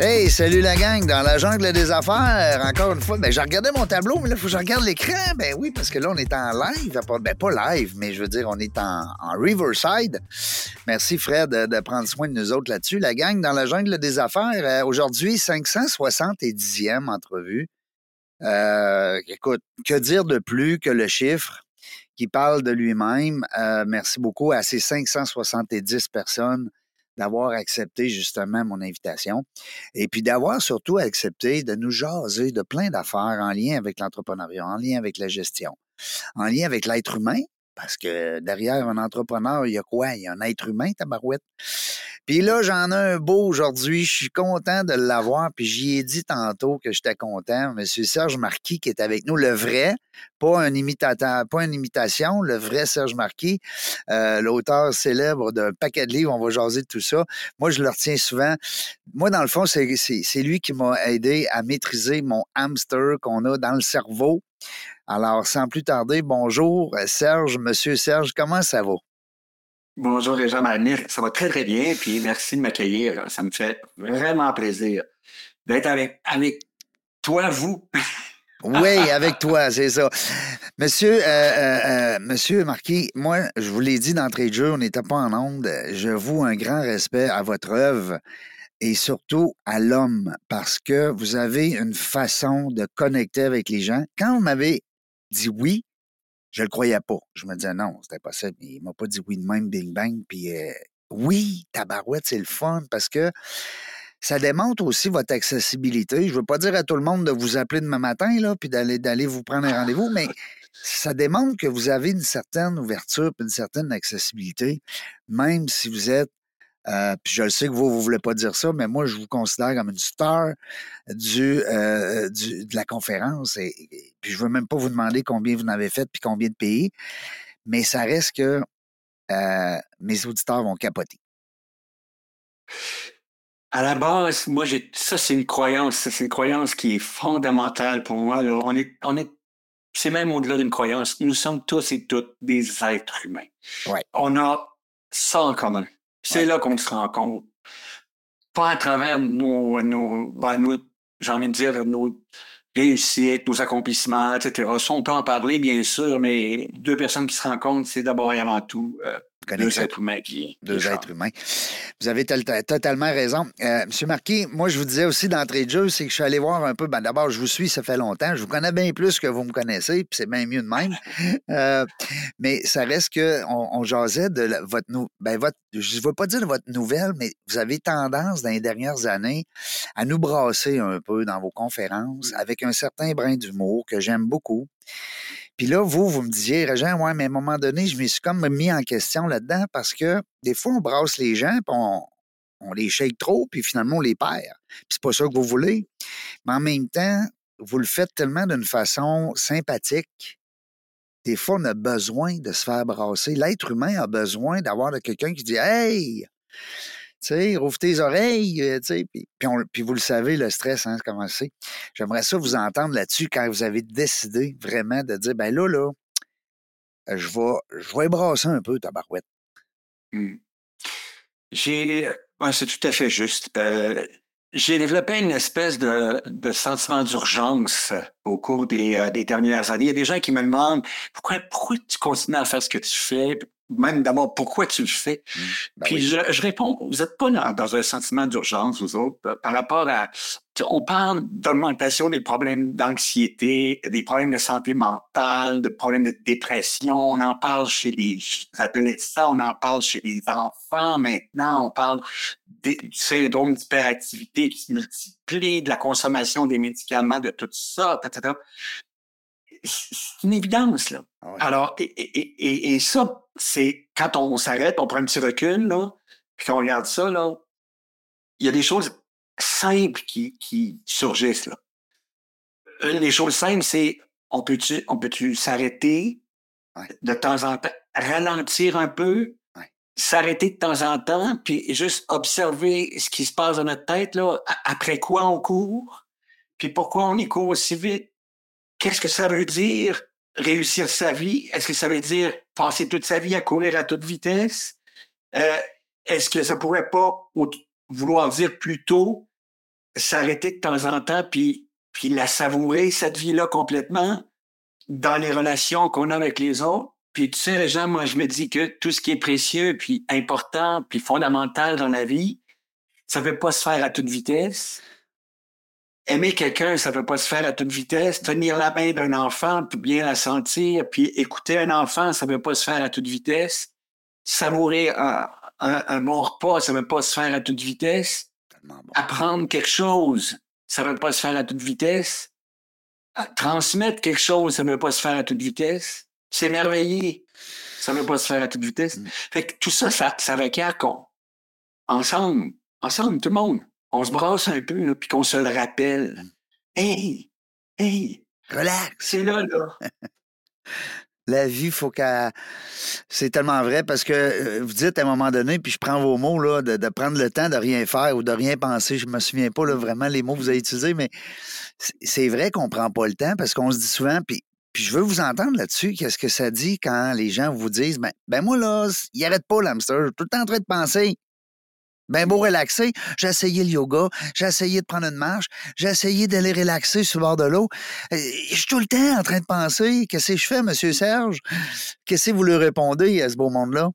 Hey, salut la gang, dans la jungle des affaires, encore une fois, ben, j'ai regardé mon tableau, mais là, il faut que je regarde l'écran. Ben oui, parce que là, on est en live. Ben, pas live, mais je veux dire, on est en, Riverside. Merci, Fred, de, prendre soin de nous autres là-dessus. La gang, dans la jungle des affaires, euh, aujourd'hui, 570e entrevue. Euh, écoute, que dire de plus que le chiffre qui parle de lui-même? Euh, merci beaucoup à ces 570 personnes d'avoir accepté justement mon invitation et puis d'avoir surtout accepté de nous jaser de plein d'affaires en lien avec l'entrepreneuriat, en lien avec la gestion, en lien avec l'être humain, parce que derrière un entrepreneur, il y a quoi? Il y a un être humain, tabarouette. Puis là, j'en ai un beau aujourd'hui. Je suis content de l'avoir. Puis j'y ai dit tantôt que j'étais content. Monsieur Serge Marquis qui est avec nous, le vrai, pas un imitateur, pas une imitation, le vrai Serge Marquis, euh, l'auteur célèbre d'un paquet de livres. On va jaser de tout ça. Moi, je le retiens souvent. Moi, dans le fond, c'est lui qui m'a aidé à maîtriser mon hamster qu'on a dans le cerveau. Alors, sans plus tarder, bonjour Serge, Monsieur Serge, comment ça va? Bonjour les gens, ça va très très bien, puis merci de m'accueillir. Ça me fait vraiment plaisir d'être avec, avec toi, vous. oui, avec toi, c'est ça. Monsieur, euh, euh, euh, Monsieur Marquis, moi, je vous l'ai dit d'entrée de jeu, on n'était pas en onde. Je vous un grand respect à votre œuvre et surtout à l'homme parce que vous avez une façon de connecter avec les gens. Quand vous m'avez dit oui, je le croyais pas. Je me disais non, c'était ça. Il m'a pas dit oui de même, bing bang. Puis euh, oui, tabarouette, c'est le fun parce que ça démontre aussi votre accessibilité. Je veux pas dire à tout le monde de vous appeler demain matin, là, puis d'aller, d'aller vous prendre un rendez-vous, mais ça démontre que vous avez une certaine ouverture, une certaine accessibilité, même si vous êtes euh, puis je le sais que vous, vous voulez pas dire ça, mais moi, je vous considère comme une star du, euh, de la conférence. Et, puis je veux même pas vous demander combien vous en avez fait puis combien de pays, mais ça reste que euh, mes auditeurs vont capoter. À la base, moi, j'ai ça, c'est une croyance. C'est une croyance qui est fondamentale pour moi. on est, on est, c'est même au-delà d'une croyance. Nous sommes tous et toutes des êtres humains. Ouais. On a ça en commun. C'est là qu'on se rend compte. Pas à travers nos, nos, ben, nos j'ai envie de dire, nos réussites, nos accomplissements, etc. on peut en parler, bien sûr, mais deux personnes qui se rencontrent, c'est d'abord et avant tout euh, deux êtres humains qui. Deux êtres humains. Vous avez totalement raison. Euh, Monsieur Marquis, moi, je vous disais aussi d'entrée de jeu, c'est que je suis allé voir un peu. Ben, D'abord, je vous suis, ça fait longtemps. Je vous connais bien plus que vous me connaissez, puis c'est bien mieux de même. Euh, mais ça reste que on, jasait de votre, ben, votre. Je ne veux pas dire de votre nouvelle, mais vous avez tendance dans les dernières années à nous brasser un peu dans vos conférences avec un certain brin d'humour que j'aime beaucoup. Puis là, vous, vous me disiez, Régent, ouais, mais à un moment donné, je me suis comme mis en question là-dedans parce que des fois, on brasse les gens, puis on, les shake trop, puis finalement, on les perd. Puis c'est pas ça que vous voulez. Mais en même temps, vous le faites tellement d'une façon sympathique. Des fois, on a besoin de se faire brasser. L'être humain a besoin d'avoir quelqu'un qui dit Hey, sais, rouvre tes oreilles, euh, tu sais. Puis, vous le savez, le stress, hein, comment c'est. J'aimerais ça vous entendre là-dessus quand vous avez décidé vraiment de dire, ben là, là, je vais, je vais brasser un peu ta barouette. Mmh. J'ai, c'est tout à fait juste. Euh, j'ai développé une espèce de, sentiment d'urgence au cours des, euh, des, dernières années. Il y a des gens qui me demandent pourquoi tu continues à faire ce que tu fais, même d'abord, pourquoi tu le fais? Mmh. Ben Puis je, je, réponds, vous n'êtes pas dans, un sentiment d'urgence, vous autres, euh, par rapport à... On parle d'augmentation des problèmes d'anxiété, des problèmes de santé mentale, de problèmes de dépression. On en parle chez les... ça, on en parle chez les enfants maintenant. On parle du syndrome d'hyperactivité qui se multiplie, de la consommation des médicaments, de tout ça, etc c'est une évidence, là. Ah Alors, et, et, et, ça, c'est quand on s'arrête, on prend un petit recul, là, puis qu'on regarde ça, là, il y a des choses simples qui, qui surgissent, là. Une des choses simples, c'est on peut-tu on peut s'arrêter de temps en temps, ralentir un peu, s'arrêter de temps en temps, puis juste observer ce qui se passe dans notre tête, là, après quoi on court, puis pourquoi on y court aussi vite. Qu'est-ce que ça veut dire réussir sa vie? Est-ce que ça veut dire passer toute sa vie à courir à toute vitesse? Euh, est-ce que ça pourrait pas vouloir dire plutôt s'arrêter de temps en temps puis, puis la savourer, cette vie-là, complètement dans les relations qu'on a avec les autres? Puis tu sais, les gens, moi, je me dis que tout ce qui est précieux, puis important, puis fondamental dans la vie, ça ne peut pas se faire à toute vitesse. Aimer quelqu'un, ça ne peut pas se faire à toute vitesse. Tenir la main d'un enfant, puis bien la sentir, puis écouter un enfant, ça ne peut pas se faire à toute vitesse. Savourer un, un, bon repas, ça ne peut pas se faire à toute vitesse. Apprendre quelque chose, ça ne peut pas se faire à toute vitesse. Transmettre quelque chose, ça ne peut pas se faire à toute vitesse s'émerveiller. Ça ne veut pas se faire à toute vitesse. Mm. Fait que tout ça, ça, ça requiert qu'on, ensemble, ensemble, tout le monde, on se brasse un peu, puis qu'on se le rappelle. Mm. Hey, hey, relax. C'est là, là. La vie, faut qu'elle. C'est tellement vrai parce que euh, vous dites à un moment donné, puis je prends vos mots, là, de, prendre le temps de rien faire ou de rien penser. Je me souviens pas là, vraiment les mots que vous avez utilisés, mais c'est vrai qu'on prend pas le temps parce qu'on se dit souvent, puis puis je veux vous entendre là-dessus. Qu'est-ce que ça dit quand les gens vous disent ben, ben moi, là, il arrête pas l'hamster. Tout le temps en train de penser. Ben beau relaxer. J'ai essayé le yoga, j'ai essayé de prendre une marche, j'ai essayé d'aller relaxer sur le bord de l'eau. Euh, je suis tout le temps en train de penser. Qu'est-ce que je fais, Monsieur Serge? Qu'est-ce que vous lui répondez à ce beau monde-là?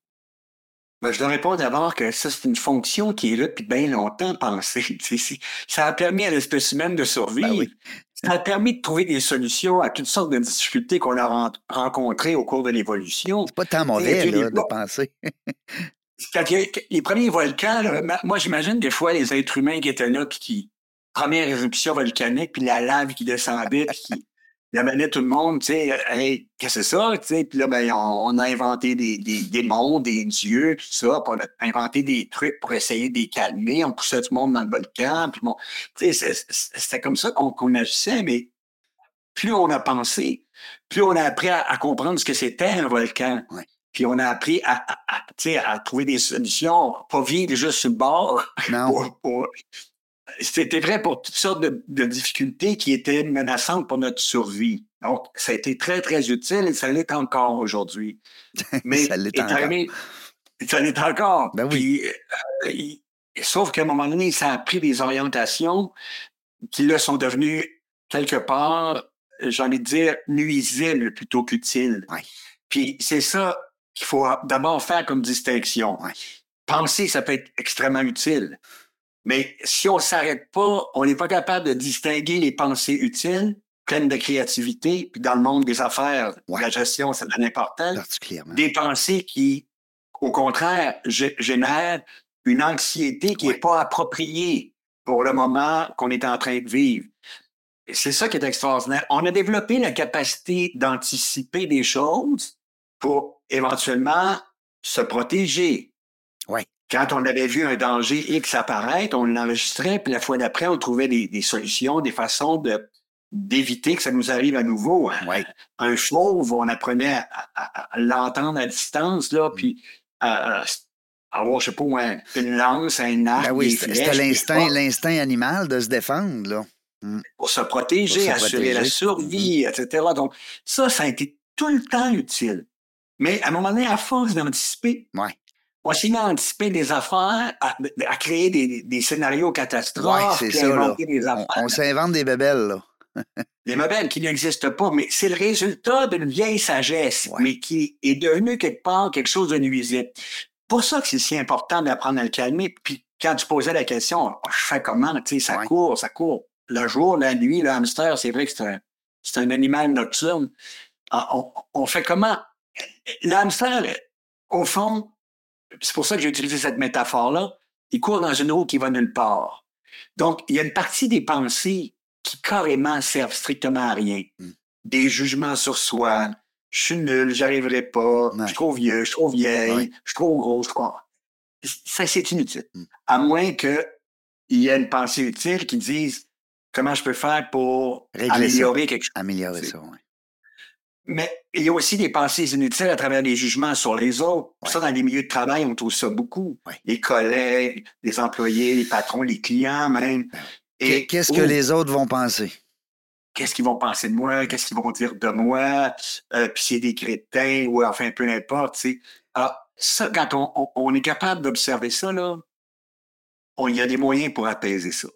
Ben, je dois répondre d'abord que ça, c'est une fonction qui est là depuis bien longtemps pensée. ça a permis à l'espèce humaine de ben survivre. Ça a permis de trouver des solutions à toutes sortes de difficultés qu'on a rencontrées au cours de l'évolution. C'est pas tant mauvais là, de penser. les premiers volcans, moi j'imagine des fois les êtres humains qui étaient là, puis qui première éruption volcanique, puis la lave qui descendait, puis qui amenait tout le monde, tu sais, hey, qu'est-ce que c'est ça, puis là, ben, on, a inventé des, des, des mondes, des dieux, tout ça, puis on a inventé des trucs pour essayer de les calmer, on poussait tout le monde dans le volcan, puis bon, tu sais, c'était comme ça qu'on agissait, mais plus on a pensé, plus on a appris à, comprendre ce que c'était un volcan. Puis on a appris à, à, à, trouver des solutions, pas vivre juste sur le bord. Non. pour, c'était vrai pour toutes sortes de, difficultés qui étaient menaçantes pour notre survie. Donc, ça a été très, très utile et ça l'est encore aujourd'hui. Mais ça l'est encore. ça l'est encore. Ben oui. Euh, sauf qu'à un moment donné, ça a pris des orientations qui, là, sont devenues quelque part, j'ai envie de dire, nuisibles plutôt qu'utiles. Puis c'est ça qu'il faut d'abord faire comme distinction. Penser, ça peut être extrêmement utile. Mais si on s'arrête pas, on n'est pas capable de distinguer les pensées utiles, pleines de créativité, puis dans le monde des affaires, la gestion, c'est important, des pensées qui, au contraire, génèrent une anxiété qui n'est pas appropriée pour le moment qu'on est en train de vivre. C'est ça qui est extraordinaire. On a développé la capacité d'anticiper des choses pour éventuellement se protéger. Ouais. Quand on avait vu un danger X apparaître, on l'enregistrait, puis la fois d'après, on trouvait des, solutions, des façons de d'éviter que ça nous arrive à nouveau. Ouais. Un chauve, on apprenait à, l'entendre à distance, là, mm. puis à, avoir, je sais pas, une lance, un arc, ben oui, C'était l'instinct, l'instinct animal de se défendre, là. Mm. Pour se protéger, assurer la survie, mm-hmm. etc. Donc, ça, ça a été tout le temps utile. Mais à un moment donné, à force d'anticiper, ouais on s'est mis à anticiper des affaires, à, créer des, scénarios catastrophes, ouais, ça, des affaires. On, s'invente des bébelles, là. des bébelles qui n'existent pas, mais c'est le résultat d'une vieille sagesse, mais qui est devenue quelque part quelque chose de nuisible. Pour ça que c'est si important d'apprendre à le calmer. Puis quand tu posais la question, oh, je fais comment, tu sais, ça court, ça court. Le jour, la nuit, le hamster, c'est vrai que c'est un, un, animal nocturne. Ah, on, on fait comment? Le hamster, au fond, c'est pour ça que j'ai utilisé cette métaphore-là, il court dans une eau qui va nulle part. Donc, il y a une partie des pensées qui carrément servent strictement à rien. Hmm. Des jugements sur soi. Je suis nul, j'arriverai pas, je suis trop vieux, je suis trop vieille, je suis trop gros, je crois. Ça, c'est inutile. Hmm. À moins qu'il y ait une pensée utile qui dise comment je peux faire pour améliorer quelque chose. Améliorer ça, oui. Mais il y a aussi des pensées inutiles à travers les jugements sur les autres. Ouais. Ça, dans les milieux de travail, on trouve ça beaucoup. Ouais. Les collègues, les employés, les patrons, les clients même. Qu'est- Qu'est-ce que les autres vont penser? Qu'est-ce qu'ils vont penser de moi? Qu'est-ce qu'ils vont dire de moi? Euh, puis c'est des crétins ou enfin, peu importe. tu sais. Alors, ça, quand on, on- on est capable d'observer ça, là, on- il y a des moyens pour apaiser ça.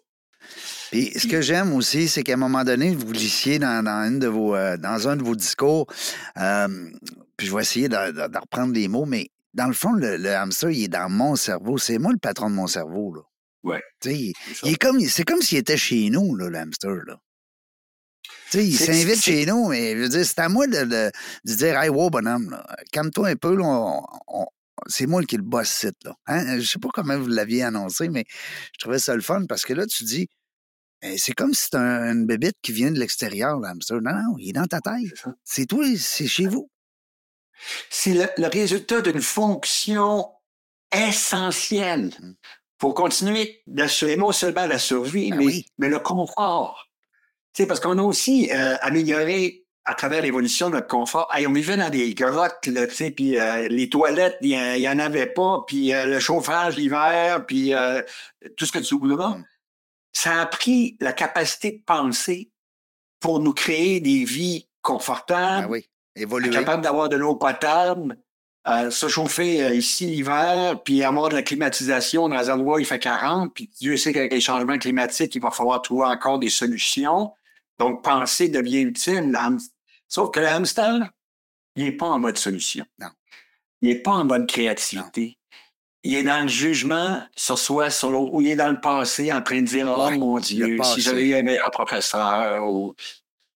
Puis ce que j'aime aussi, c'est qu'à un moment donné, vous glissiez dans, dans, une de vos, euh, dans un de vos discours, euh, puis je vais essayer de, de- de reprendre les mots, mais dans le fond, le, le hamster, il est dans mon cerveau. C'est moi le patron de mon cerveau. Là. Ouais. Il- est comme, c'est comme s'il était chez nous, là, le hamster. Là. Tu sais, il s'invite chez nous, mais je veux dire, c'est à moi de, de, de dire Hey, wow, bonhomme, là, calme-toi un peu, là, on- on- c'est moi qui le boss site. Là. Hein? Je sais pas comment vous l'aviez annoncé, mais je trouvais ça le fun parce que là, tu dis c'est comme si c'était un- une bébite qui vient de l'extérieur, le hamster. Non, non, il est dans ta tête. C'est. C'est toi, c'est chez vous. C'est le, le résultat d'une fonction essentielle Mm. pour continuer d'assurer non seulement la survie, Ben mais, oui. mais le confort. Tu sais, parce qu'on a aussi euh, amélioré à travers l'évolution de notre confort. Hey, on vivait dans des grottes, là, tu sais, puis euh, les toilettes, il n'y en avait pas, puis euh, le chauffage l'hiver, puis tout ce que tu voudras. Mm. Ça a pris la capacité de penser pour nous créer des vies confortables, Ben oui. Évoluer. capable d'avoir de l'eau potable, euh, se chauffer euh, ici l'hiver, puis avoir de la climatisation dans les endroits où il fait 40, puis Dieu sait qu'avec les changements climatiques, il va falloir trouver encore des solutions. Donc, penser devient utile. Sauf que le hamster, il n'est pas en mode solution. Non. Il n'est pas en mode créativité. Il est dans le jugement sur soi, sur l'autre, ou il est dans le passé en train de dire Oh Ouais, mon Dieu, si j'avais eu un meilleur professeur, ou,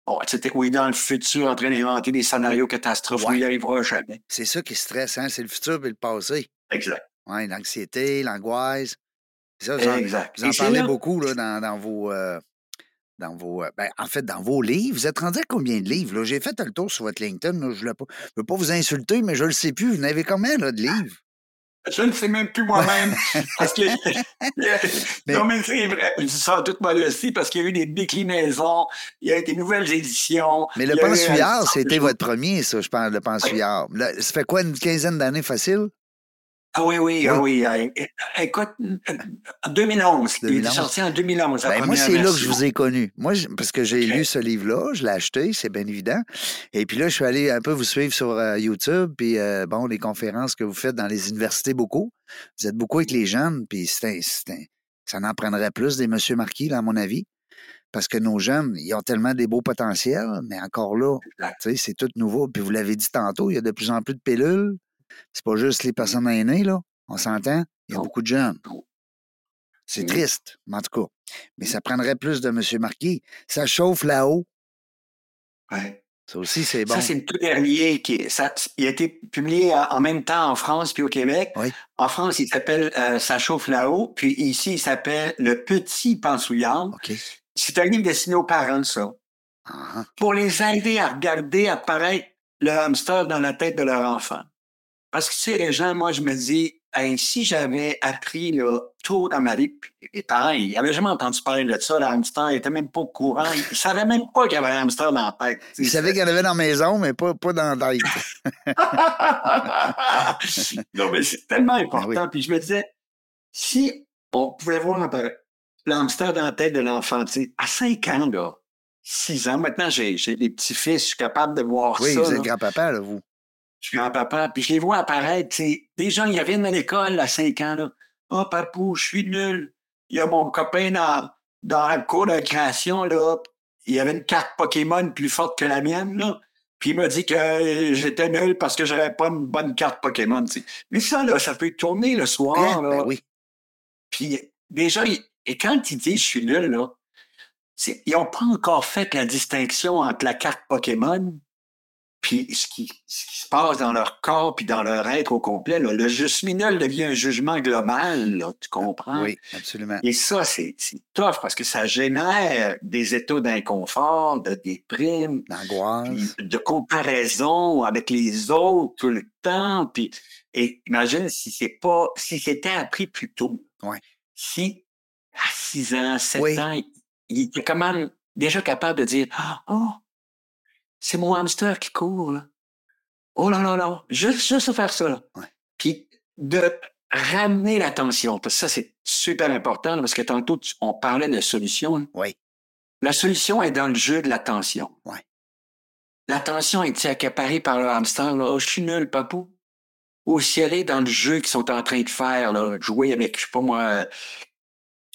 bon. Ou il est dans le futur en train d'inventer des scénarios catastrophes où il n'y arrivera jamais. C'est ça qui est stressant, c'est le futur et le passé. Exact. Ouais, l'anxiété, l'angoisse. Ça, vous en, exact. vous en parlez là- beaucoup là, dans, dans vos. euh, dans vos euh, ben, en fait, dans vos livres. Vous êtes rendu à combien de livres? J'ai fait le tour sur votre LinkedIn. là, je ne veux pas vous insulter, mais je ne le sais plus. Vous en avez combien là, de livres? Je ne sais même plus moi-même. parce que. Mais- Non, mais c'est vrai. Je dis ça en toute modestie parce qu'il y a eu des déclinaisons, il y a eu des nouvelles éditions. Mais le eu, de c'était votre premier, ça, je pense, le pensouillard. Là, ça fait quoi, une quinzaine d'années facile? Ah oui, oui, ah oui. euh, é- Écoute, euh, en 2011. Il 2011. est sorti en 2011. la Ben, moi, c'est là que je vous ai connu. Moi, je- parce que j'ai lu ce livre-là, je l'ai acheté, c'est bien évident. Et puis là, je suis allé un peu vous suivre sur euh, YouTube, puis euh, bon, les conférences que vous faites dans les universités, beaucoup. Vous êtes beaucoup avec les jeunes, puis c'est ça en prendrait plus des Monsieur Marquis, là, à mon avis. Parce que nos jeunes, ils ont tellement des beaux potentiels, mais encore là, c'est tout nouveau. Puis vous l'avez dit tantôt, il y a de plus en plus de pilules. C'est pas juste les personnes aînées, là. On s'entend? Il y a beaucoup de jeunes. C'est Oui. triste, mais en tout cas. Mais ça prendrait plus de M. Marquis. Ça chauffe là-haut. Ouais. Ça aussi, c'est bon. Ça, c'est le tout dernier qui ça, il a été publié en même temps en France puis au Québec. Oui. En France, il s'appelle euh, Ça chauffe là-haut, puis ici, il s'appelle Le Petit Pensouillard. OK. C'est un livre destiné aux parents, ça. Ah, Pour les aider à regarder apparaître le hamster dans la tête de leur enfant. Parce que, tu sais, les gens, moi, je me dis, Hey, si j'avais appris là, tôt dans ma vie, puis les parents, ils n'avaient jamais entendu parler de ça, le hamster, ils n'étaient même pas au courant, ils ne savaient même pas qu'il y avait un hamster dans la tête. Il savait qu'il y en avait dans la maison, mais pas, pas dans la tête. non, mais c'est tellement important. Ben oui. Puis je me disais, si on pouvait voir apparaître le hamster dans la tête de l'enfant, tu sais, à 5 ans, là, 6 ans, maintenant j'ai des petits-fils, je suis capable de voir Oui, ça. vous êtes grand-papa, là, vous. Je suis grand-papa, puis je les vois apparaître, tu sais, des gens, ils viennent à l'école à 5 ans, là. Oh, papou, je suis nul. Il y a mon copain dans, dans le cours de création, là. Il y avait une carte Pokémon plus forte que la mienne, là. Puis il m'a dit que euh, j'étais nul parce que j'avais pas une bonne carte Pokémon, tu sais. Mais ça, là, ça peut tourner le soir, Hein? là. Ben oui. Puis déjà, et quand ils disent je suis nul, là, ils n'ont pas encore fait la distinction entre la carte Pokémon puis ce qui, ce qui se passe dans leur corps puis dans leur être au complet. là. Le nul devient un jugement global, là, tu comprends? Oui, absolument. Et ça, c'est tough parce que ça génère des états d'inconfort, de déprime, L'angoisse. puis de comparaison avec les autres tout le temps. Puis, et imagine si c'est pas, si c'était appris plus tôt. Ouais. Si à 6 ans, 7 Oui. ans, il- était quand même déjà capable de dire Ah, Oh, c'est mon hamster qui court, là. Oh là là là, juste, juste faire ça, là. Ouais. Puis de ramener l'attention, parce que ça, c'est super important, là, parce que tantôt, tu- on parlait de solution. là. Oui. La solution est dans le jeu de l'attention. Ouais. L'attention est accaparée par le hamster, là. Oh, je suis nul, papou. Ou si elle est dans le jeu qu'ils sont en train de faire, là, jouer avec, je sais pas moi, euh,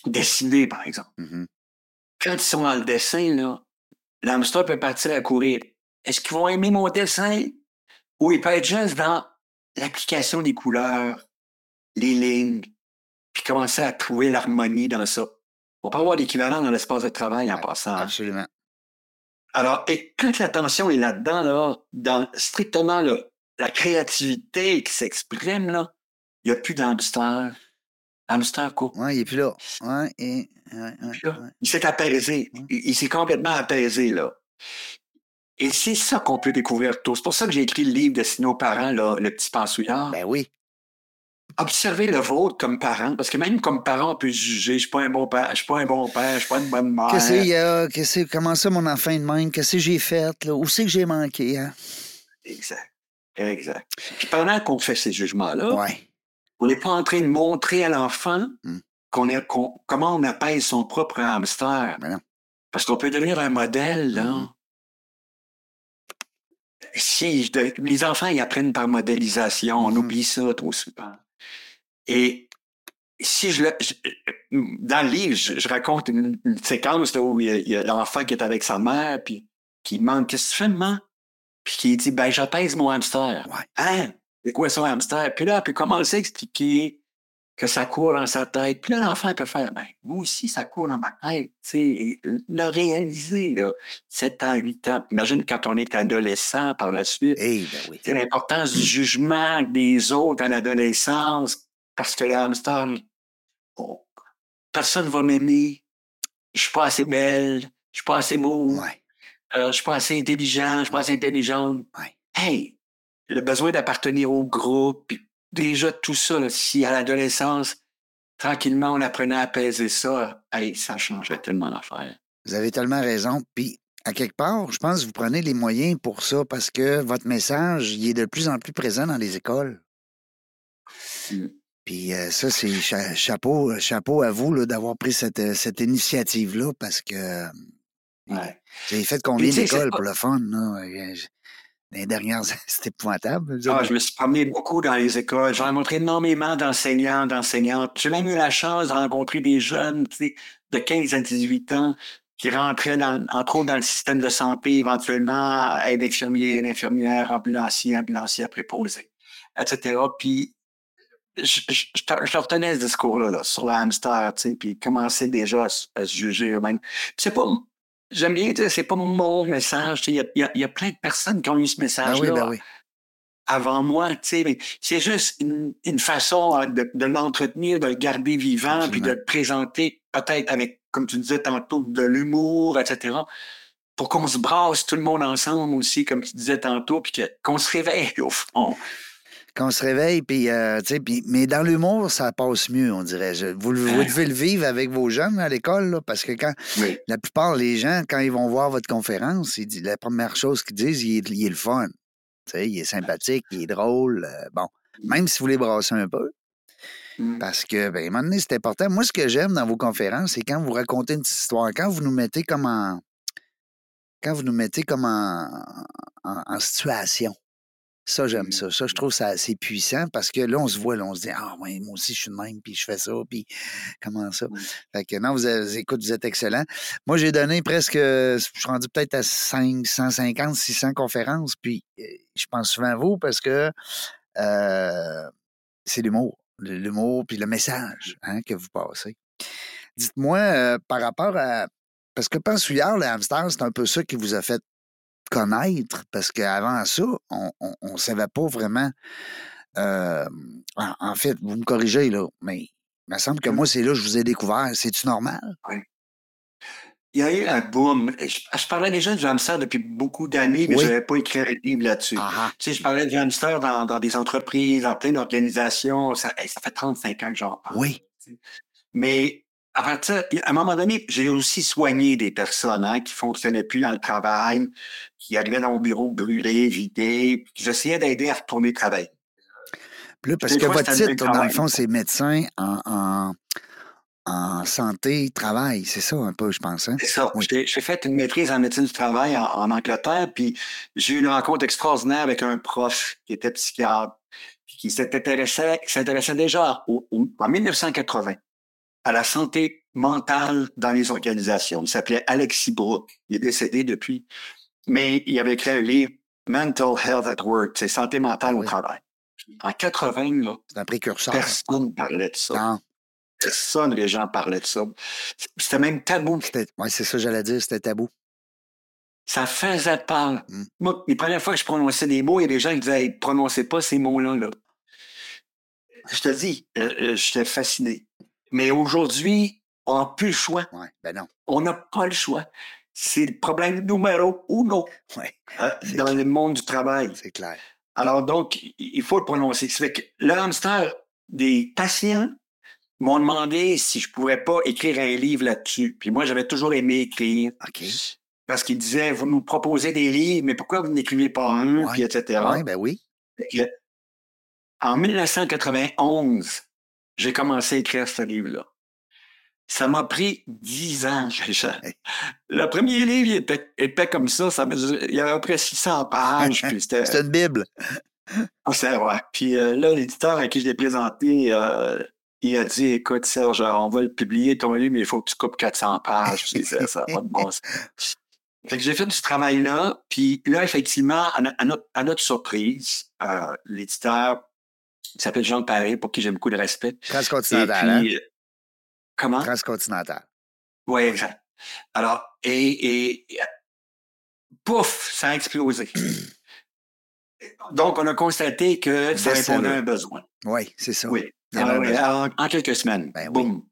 dessiner, par exemple. Mhm. Quand ils sont dans le dessin, là, l'hamster peut partir à courir. Est-ce qu'ils vont aimer mon dessin? Ou il peut être juste dans l'application des couleurs, les lignes, puis commencer à trouver l'harmonie dans ça. On peut avoir l'équivalent dans l'espace de travail en Ouais, passant. hein. Absolument. Alors, et quand l'attention est là-dedans, là, dans strictement là, la créativité qui s'exprime, là, il n'y a plus d'hamster. Hamster court. Ouais, il est plus là. Ouais, et, ouais. Il s'est apaisé. Il, il s'est complètement apaisé, là. Et c'est ça qu'on peut découvrir tôt. C'est pour ça que j'ai écrit le livre de Sino Parents, là, Le petit pensouillard. Ben oui. Observez le vôtre comme parent, parce que même comme parent, on peut juger. Je suis pas un bon père, je suis pas un bon père, je suis pas une bonne mère. Qu'est-ce qu'il y a? Qu'est-ce que- comment ça, mon enfant de même? Qu'est-ce que j'ai fait? Là? Où c'est que j'ai manqué? Hein? Exact. Exact. Puis pendant qu'on fait ces jugements-là, Ouais. on n'est pas en train de montrer à l'enfant Mm. qu'on est, qu'on- comment on apaise son propre hamster. Ben non. Parce qu'on peut devenir un modèle, là. Mhm. Si je les enfants, ils apprennent par modélisation. On Mhm. oublie ça trop souvent. Et si je le. je- dans le livre, je, je raconte une, une séquence là, où il y a- l'enfant qui est avec sa mère, puis qui demande Qu'est-ce que tu fais, maman? Puis qui dit Ben, j'apaise mon hamster. Ouais. Hein? C'est quoi son hamster? Puis là, elle peut commencer à expliquer que ça court dans sa tête. Puis là, l'enfant peut faire, ben, moi aussi, ça court dans ma tête. Tu sais, et le réaliser, là, 7 ans, 8 ans. Imagine quand on est adolescent par la suite. Eh, ben oui. C'est l'importance du jugement des autres en adolescence. Parce que hamster, oh, personne va m'aimer. Je suis pas assez belle. Je suis pas assez beau. Ouais. Euh, je suis pas assez intelligent. Je suis pas assez intelligente. Ouais. Hey, le besoin d'appartenir au groupe, puis déjà tout ça, là, si à l'adolescence, tranquillement, on apprenait à apaiser ça, hey, ça changerait tellement l'affaire. Vous avez tellement raison. Puis, à quelque part, je pense que vous prenez les moyens pour ça parce que votre message, il est de plus en plus présent dans les écoles. Mm. Puis euh, ça, c'est cha- chapeau, chapeau à vous d'avoir pris cette, euh, cette initiative-là parce que Ouais. vous avez fait combien d'écoles pour le fun? Là? Les dernières années, c'était épouvantable. Ah, je me suis promené beaucoup dans les écoles. J'ai rencontré énormément d'enseignants, d'enseignantes. J'ai même eu la chance de rencontrer des jeunes tu sais, de 15 à 18 ans qui rentraient, dans, entre autres, dans le système de santé, éventuellement, aide infirmier, infirmière, ambulancier, ambulancier préposé, etc. Puis, je, je, je te- je retenais ce discours-là là, sur le hamster, tu sais, puis commencer déjà à, se- à se juger eux-mêmes. Puis C'est pas... J'aime bien c'est pas mon message. Il y y a- il y a plein de personnes qui ont eu ce Ben message-là oui, ben oui. avant moi, tu sais, mais c'est juste une, une façon euh, de, de l'entretenir, de le garder vivant, puis de le présenter peut-être avec, comme tu disais tantôt, de l'humour, etc. Pour qu'on se brasse tout le monde ensemble aussi, comme tu disais tantôt, puis qu'on se réveille au fond. Quand on se réveille, puis, euh, puis, mais dans l'humour, ça passe mieux, on dirait. Vous, devez le vivre avec vos jeunes à l'école, là, parce que quand Oui. la plupart des gens, quand ils vont voir votre conférence, ils disent, la première chose qu'ils disent, il est, il est le fun. Il est sympathique, il est drôle. euh, bon, même si vous les brassez un peu, Mm. parce que, ben, à un moment donné, c'est important. Moi, ce que j'aime dans vos conférences, c'est quand vous racontez une petite histoire, quand vous nous mettez comme en. Quand vous nous mettez comme en, en- en situation. Ça, j'aime ça. Ça, je trouve ça assez puissant parce que là, on se voit, là, on se dit Ah, ouais, moi aussi, je suis de même, puis je fais ça, puis comment ça? Fait que non, vous, avez- écoute, vous êtes excellent. Moi, j'ai donné presque, je suis rendu peut-être à 550, 600 conférences, puis euh, je pense souvent à vous parce que euh, c'est l'humour. L'humour, puis le message hein, que vous passez. Dites-moi, euh, par rapport à. Parce que Pensouillard, le hamster, c'est un peu ça qui vous a fait connaître, parce qu'avant ça, on ne savait pas vraiment. euh, en, en fait, vous me corrigez, là, mais il me semble que Mm. moi, c'est là que je vous ai découvert. C'est-tu normal? Il y a eu un boom. Je, je parlais déjà du hamster depuis beaucoup d'années, mais Oui. je n'avais pas écrit un livre là-dessus. Ah, Tu sais, je parlais du hamster dans, dans des entreprises, dans plein d'organisations. Ça, ça fait 35 ans que j'en parle. oui. Mais à partir, à un moment donné, j'ai aussi soigné des personnes hein, qui fonctionnaient plus dans le travail, qui arrivaient dans mon bureau brûlé, vidé. J'essayais d'aider à retourner travailler. Là, parce Des que fois, votre titre, dans le fond, c'est médecin en, en, en santé, travail. C'est ça un peu, je pense. Hein? C'est ça. Oui. J'ai fait une maîtrise en médecine du travail en, en Angleterre, puis j'ai eu une rencontre extraordinaire avec un prof qui était psychiatre, puis qui s'intéressait qui s'intéressait déjà au- au- en 1980 à la santé mentale dans les organisations. Il s'appelait Alexis Brooke. Il est décédé depuis. Mais il avait écrit un livre, Mental Health at Work, c'est santé mentale au Oui. travail. En 80, là, un précurseur. personne ne parlait de ça. Non, Personne, les gens parlaient de ça. C'était même tabou. ouais, c'est ça que j'allais dire, c'était tabou. Ça faisait peur. Mm. Moi, les premières fois que je prononçais des mots, il y a des gens qui disaient, hey, prononcez pas ces mots-là. Là. Je te dis, euh, euh, j'étais fasciné. Mais aujourd'hui, on n'a plus le choix. Ouais, ben non. On n'a pas le choix. C'est le problème numéro uno Ouais, euh, C'est dans le monde du travail. c'est clair. Alors donc, il faut le prononcer. Fait que le hamster, des patients m'ont demandé si je pouvais pas écrire un livre là-dessus. Puis moi, j'avais toujours aimé écrire. OK. Parce qu'ils disaient, vous nous proposez des livres, mais pourquoi vous n'écrivez pas un, Ouais. puis etc. Oui, ben oui. En 1991, j'ai commencé à écrire ce livre-là. Ça m'a pris dix ans. Le premier livre, il était épais comme ça, il y avait à peu près 600 pages, c'était... Une Bible. Ah, c'est vrai. Puis euh, là, l'éditeur à qui je l'ai présenté, euh, il a dit, écoute, Serge, on va le publier, ton livre, mais il faut que tu coupes 400 pages. Je dis, ça pas de bon sens. Fait que j'ai fait du travail-là, puis là, effectivement, à, no- à notre, à notre surprise, euh, l'éditeur, qui s'appelle Jean Paré, pour qui j'ai beaucoup de respect. Transcontinental, puis, hein? euh, comment? Transcontinental. Oui, exact. Alors, et, et, et, pouf, ça a explosé. Donc, on a constaté que ça répondait à un besoin. Oui, c'est ça. Oui. Ah oui, en, en quelques semaines. Ben oui. Boum.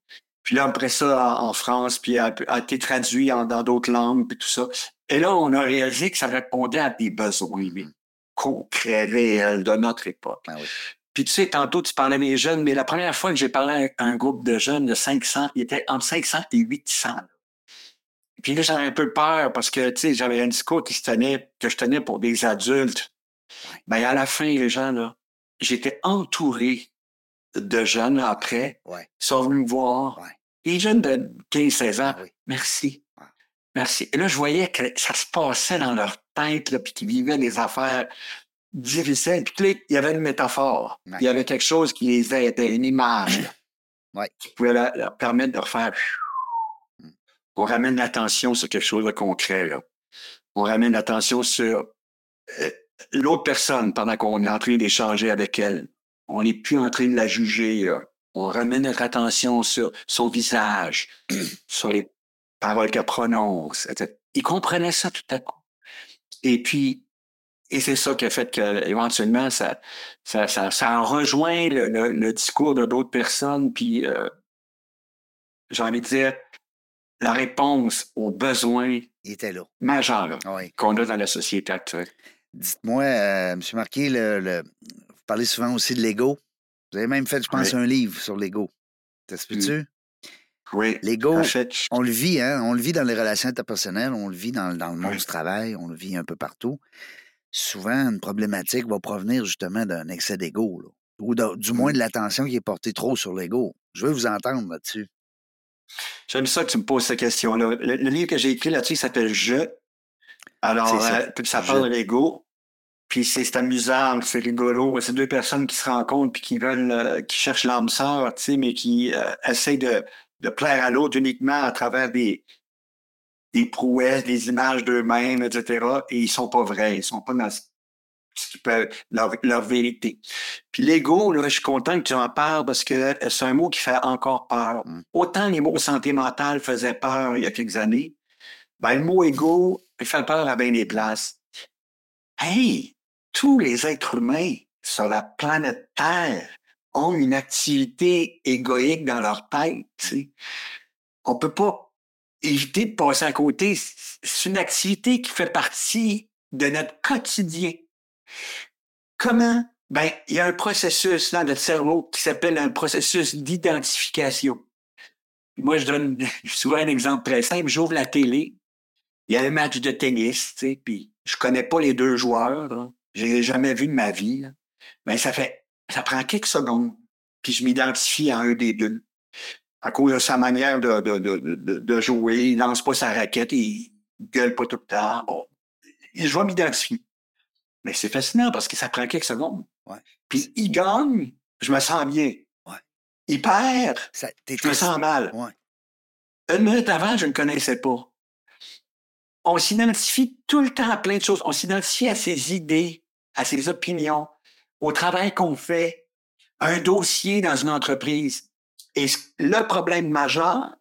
Puis là, après ça, en, en France, puis a, a été traduit en- dans d'autres langues, puis tout ça. Et là, on a réalisé que ça répondait à des besoins mais concrets, réels de notre époque. Ben oui. Puis tu sais, tantôt, tu parlais des jeunes, mais la première fois que j'ai parlé à un groupe de jeunes de 500, il était entre 500 et 800. Puis là, j'avais un peu peur parce que, tu sais, j'avais un discours qui se tenait, que je tenais pour des adultes. Ben, à la fin, les gens, là, j'étais entouré de jeunes après, Ouais. qui sont venus me voir. Ouais. Les jeunes de 15-16 ans, Ah oui. merci. Ouais. Merci. Et là, je voyais que ça se passait dans leur tête, là, puis qu'ils vivaient des affaires difficiles. Puis là, il y avait une métaphore. Ouais. Il y avait quelque chose qui les aidait, une image Ouais. qui pouvait leur, leur permettre de refaire. Mm. On ramène l'attention sur quelque chose de concret. Là. On ramène l'attention sur euh, l'autre personne pendant qu'on est en train d'échanger avec elle. On n'est plus en train de la juger. là. On ramène notre attention sur son visage, sur les paroles qu'elle prononce. etc. Il comprenait ça tout à coup. Et puis, et c'est ça qui a fait que éventuellement ça, ça, ça, ça a rejoint le, le- le discours de d'autres personnes. Puis, euh, j'ai envie de dire, la réponse aux besoins Il était là. majeurs Oui. qu'on a dans la société actuelle. Dites-moi, euh, M. Marquis, le, le- vous parlez souvent aussi de l'ego. Vous avez même fait, je pense, Oui. un livre sur l'ego. Se peut-tu? Oui. L'ego, En on le vit, hein? On le vit dans les relations interpersonnelles, on le vit dans, dans le monde Oui. du travail, on le vit un peu partout. Souvent, une problématique va provenir justement d'un excès d'ego, ou de- du moins de l'attention qui est portée trop sur l'ego. Je veux vous entendre là-dessus. J'aime ça que tu me poses cette question-là. Le, le livre que j'ai écrit là-dessus s'appelle Je. Alors, ça. euh, Je. parle de l'ego. Puis c'est c'est amusant, c'est rigolo. C'est deux personnes qui se rencontrent puis qui veulent, euh, qui cherchent l'âme sœur, tu sais, mais qui euh, essayent de, de plaire à l'autre uniquement à travers des, des prouesses, des images d'eux-mêmes, etc. Et ils sont pas vrais. Ils sont pas dans leur, leur vérité. Puis l'ego, là, je suis content que tu en parles parce que c'est un mot qui fait encore peur. Mm. Autant les mots santé mentale faisaient peur il y a quelques années, ben, le mot ego, il fait peur à bien des places. Hey, tous les êtres humains sur la planète Terre ont une activité égoïque dans leur tête. tu sais. On peut pas éviter de passer à côté. C'est une activité qui fait partie de notre quotidien. Comment? Ben, il y a un processus dans notre cerveau qui s'appelle un processus d'identification. Moi, je donne souvent un exemple très simple. J'ouvre la télé, il y a un match de tennis, tu sais, puis je connais pas les deux joueurs. Je l'ai jamais vu de ma vie. Mais ça fait, ça prend quelques secondes. Puis je m'identifie à un des deux. À cause de sa manière de, de, de, de jouer, il lance pas sa raquette, il gueule pas tout le temps. Bon, je vais m'identifier. Mais c'est fascinant parce que ça prend quelques secondes. Ouais. Puis il gagne, je me sens bien. Ouais. Il perd, Ça- je me sens mal. Ouais. Une minute avant, je ne connaissais pas. On s'identifie tout le temps à plein de choses. On s'identifie à ses idées, à ses opinions, au travail qu'on fait, à un dossier dans une entreprise. Et le problème majeur,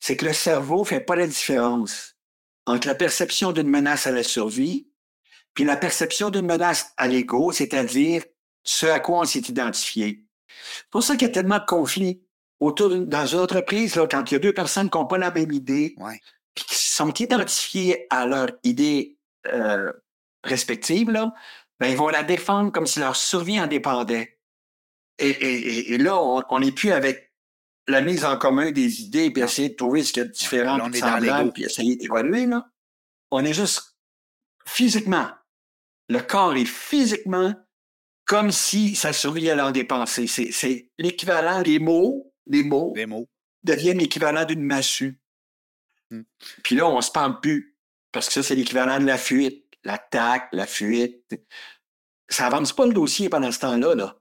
c'est que le cerveau ne fait pas la différence entre la perception d'une menace à la survie puis la perception d'une menace à l'ego, c'est-à-dire ce à quoi on s'est identifié. C'est pour ça qu'il y a tellement de conflits autour dans une entreprise, là, quand il y a deux personnes qui n'ont pas la même idée, Ouais. puis qui sont identifiées à leur idée euh, respective, là, ben, ils vont la défendre comme si leur survie en dépendait. Et, et- et- et là, on n'est plus avec la mise en commun des idées, puis essayer de trouver ce qui est différent, Là, on puis semblable, puis essayer d'évaluer. Là. On est juste physiquement. Le corps est physiquement comme si sa survie allait en dépenser. C'est, c'est l'équivalent des mots, les mots Des mots. deviennent l'équivalent d'une massue. Hmm. Puis là, on se parle plus. Parce que ça, c'est l'équivalent de la fuite. L'attaque, la fuite. Ça avance pas le dossier pendant ce temps-là, là.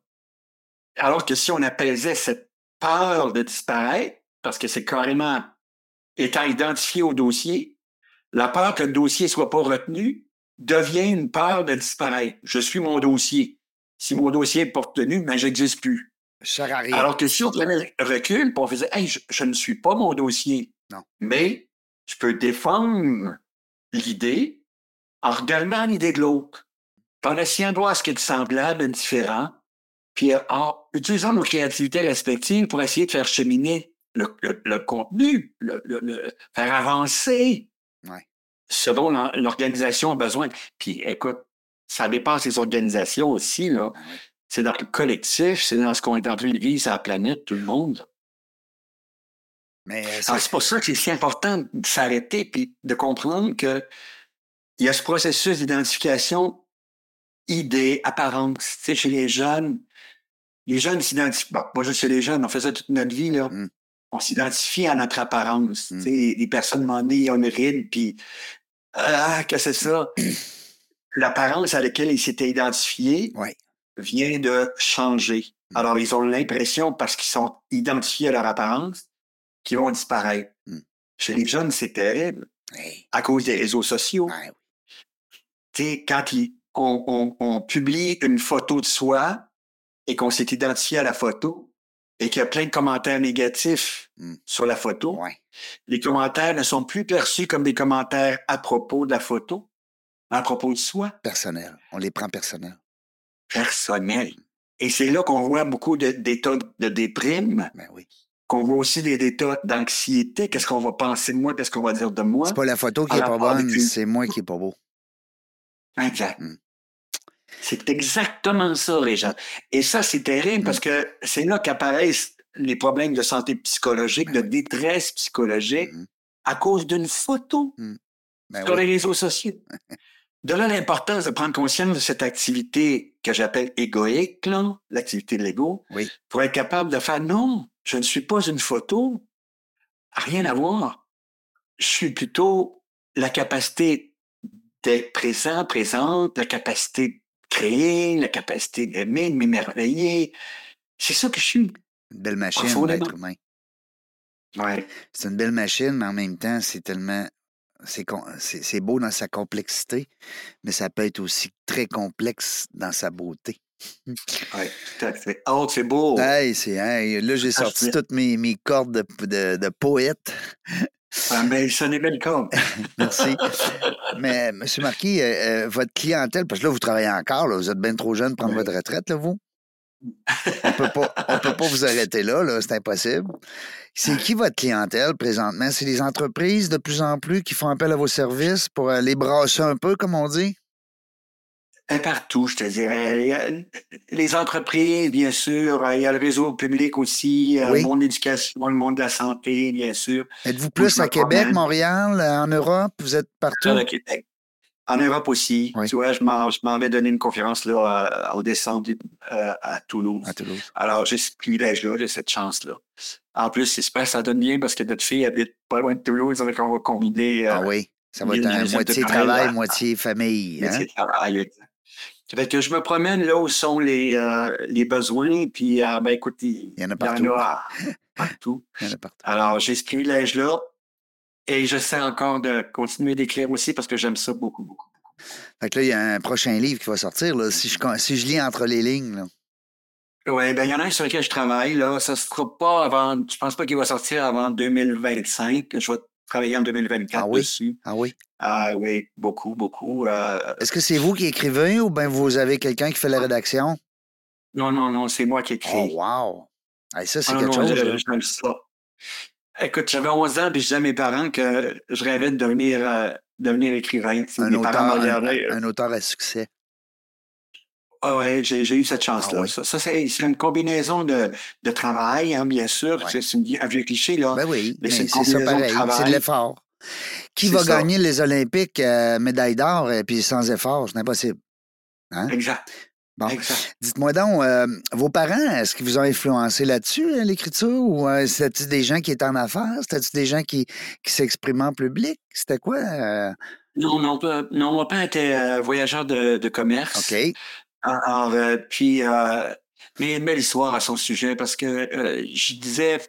Alors que si on apaisait cette peur de disparaître, parce que c'est carrément étant identifié au dossier, la peur que le dossier soit pas retenu devient une peur de disparaître. Je suis mon dossier. Si mon dossier n'est pas retenu, ben, j'existe plus. Ça rien. Alors que si on prenait recul, on faisait, hey, je, je ne suis pas mon dossier. Non. Mais je peux défendre l'idée en regardant l'idée de l'autre, en essayant de voir ce qui est semblable, différent, puis en utilisant nos créativités respectives pour essayer de faire cheminer le, le- le contenu, le, le- le- faire avancer Ouais. ce dont l'organisation a besoin. Puis écoute, ça dépasse les organisations aussi, là. Ah. C'est dans le collectif, c'est dans ce qu'on est en train de vivre sur la planète, tout le monde. Mais euh, c'est- c'est pour ça que c'est si important de s'arrêter puis de comprendre que il y a ce processus d'identification idée, apparence. Tu sais, chez les jeunes, les jeunes s'identifient. Bon, pas juste chez les jeunes, on faisait toute notre vie, là. Mm. On s'identifie à notre apparence. Mm. Tu sais, les personnes m'ont dit, ils ont une ride, puis ah, que c'est ça? L'apparence à laquelle ils s'étaient identifiés Ouais. vient de changer. Mm. Alors, ils ont l'impression, parce qu'ils sont identifiés à leur apparence, qu'ils vont disparaître. Mm. Chez les jeunes, c'est terrible Hey, à cause des réseaux sociaux. Tu sais, quand ils- on, on- on publie une photo de soi et qu'on s'est identifié à la photo et qu'il y a plein de commentaires négatifs Mm. sur la photo, ouais. les commentaires ne sont plus perçus comme des commentaires à propos de la photo, mais à propos de soi, Personnel. On les prend personnels. personnel. Et c'est là qu'on voit beaucoup de- d'états de déprime, Ben oui. qu'on voit aussi des états d'anxiété. Qu'est-ce qu'on va penser de moi? Qu'est-ce qu'on va dire de moi? C'est pas la photo qui est pas bonne, c'est moi qui est pas beau. Exact. Mm. C'est exactement ça, Régent. Et ça, c'est terrible Mm. parce que c'est là qu'apparaissent les problèmes de santé psychologique, Ben de détresse psychologique Mhm. à cause d'une photo Ben sur oui. les réseaux sociaux. De là l'importance de prendre conscience de cette activité que j'appelle égoïque, l'activité de l'ego, Oui. pour être capable de faire non, je ne suis pas une photo, rien à voir. Je suis plutôt la capacité d'être présent, présente, la capacité créer, la capacité d'aimer, de m'émerveiller. C'est ça que je suis. Une belle machine, l'être humain. Ouais. C'est une belle machine, mais en même temps, c'est tellement. C'est beau dans sa complexité, mais ça peut être aussi très complexe dans sa beauté. Ouais, tout à fait. Oh, c'est beau. Hey, c'est, hey, là, j'ai Ah, sorti toutes mes, mes cordes de, de, de poète. Ah, mais ça n'est belle comme. Merci. mais, M. Marquis, euh, euh, votre clientèle, parce que là, vous travaillez encore, là, vous êtes bien trop jeune pour prendre Oui. votre retraite, là, vous? On peut pas, on peut pas vous arrêter là, là, c'est impossible. C'est qui votre clientèle présentement? C'est les entreprises de plus en plus qui font appel à vos services pour les brasser un peu, comme on dit? Partout, je te dirais. Les entreprises, bien sûr. Il y a le réseau public aussi, le monde de l'éducation, le monde de la santé, bien sûr. Êtes-vous plus à Québec, Montréal, en Europe? Vous êtes partout? À Québec. En Europe aussi. Tu vois, je m'en vais donner une conférence là, au décembre euh, à Toulouse. À Toulouse. Alors, j'ai ce privilège-là, j'ai cette chance-là. En plus, c'est ça donne bien parce que notre fille habite pas loin de Toulouse, donc on va combiner. ah oui, ça va être un moitié travail, moitié famille. Moitié hein? travail, fait que je me promène là où sont les, euh, les besoins, puis euh, ben écoute, il y en a partout. partout. il y en a partout. Alors, j'ai ce privilège-là et j'essaie encore de continuer d'écrire aussi parce que j'aime ça beaucoup, beaucoup. Fait que là, il y a un prochain livre qui va sortir, là, si, je, si je lis entre les lignes. Oui, ben il y en a un sur lequel je travaille. Là. Ça ne se fera pas avant. Je pense pas qu'il va sortir avant 2025. Je vais travailler en 2024 ah oui? dessus. Ah oui? Ah oui, beaucoup, beaucoup. Euh, Est-ce que c'est vous qui écrivez ou bien vous avez quelqu'un qui fait la rédaction? Non, non, non, c'est moi qui écris. Oh, wow! ça, c'est ah, quelque chose. J'aime ça. Écoute, j'avais 11 ans, puis je disais à mes parents que je rêvais de devenir, euh, devenir écrivain. Un auteur, un, un auteur à succès. Ah ouais, j'ai, eu cette chance-là. Ah ça, c'est, une combinaison de, de travail, hein, bien sûr. C'est, un vieux cliché, là. Ben oui, mais, c'est, ça pareil. C'est de l'effort. Qui va gagner les Olympiques euh, médaille d'or et puis sans effort? C'est impossible. Hein? Exact. Bon. Dites-moi donc, euh, vos parents, est-ce qu'ils vous ont influencé là-dessus, hein, l'écriture? Ou euh, c'était-tu des gens qui étaient en affaires? C'était-tu des gens qui, qui s'exprimaient en public? C'était quoi? Non, non, non, mon père était voyageur de, de commerce. OK. Alors, euh, puis, euh, mais une belle histoire à son sujet parce que euh, je disais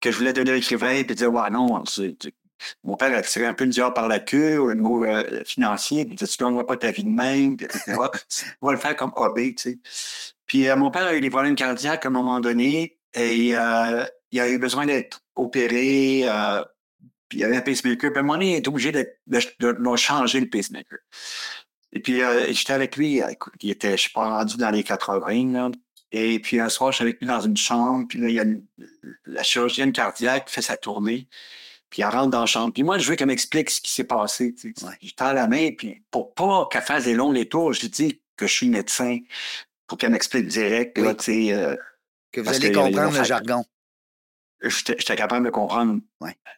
que je voulais devenir écrivain, puis dire, ouais, non, mon père a tiré un peu le diable par la queue au niveau euh, financier, il disait, tu ne pas ta vie de même, etc. On va le faire comme hobby, tu sais. Puis mon père a eu des problèmes cardiaques à un moment donné et il a eu besoin d'être opéré. puis il y avait un pacemaker. Puis à un moment donné, il est obligé de, de, de changer le pacemaker. Et puis, euh, j'étais avec lui, il était, je suis pas rendu dans les 80, là. Et puis, un soir, je suis avec lui dans une chambre, puis là, il y a la chirurgienne cardiaque qui fait sa tournée, puis elle rentre dans la chambre. Puis moi, je veux qu'elle m'explique ce qui s'est passé. Tu sais. Je tends la main, puis pour pas qu'elle fasse des longs les tours, je lui dis que je suis médecin, pour qu'elle m'explique direct. tu sais, euh, que vous allez comprendre le jargon. J'étais capable de comprendre.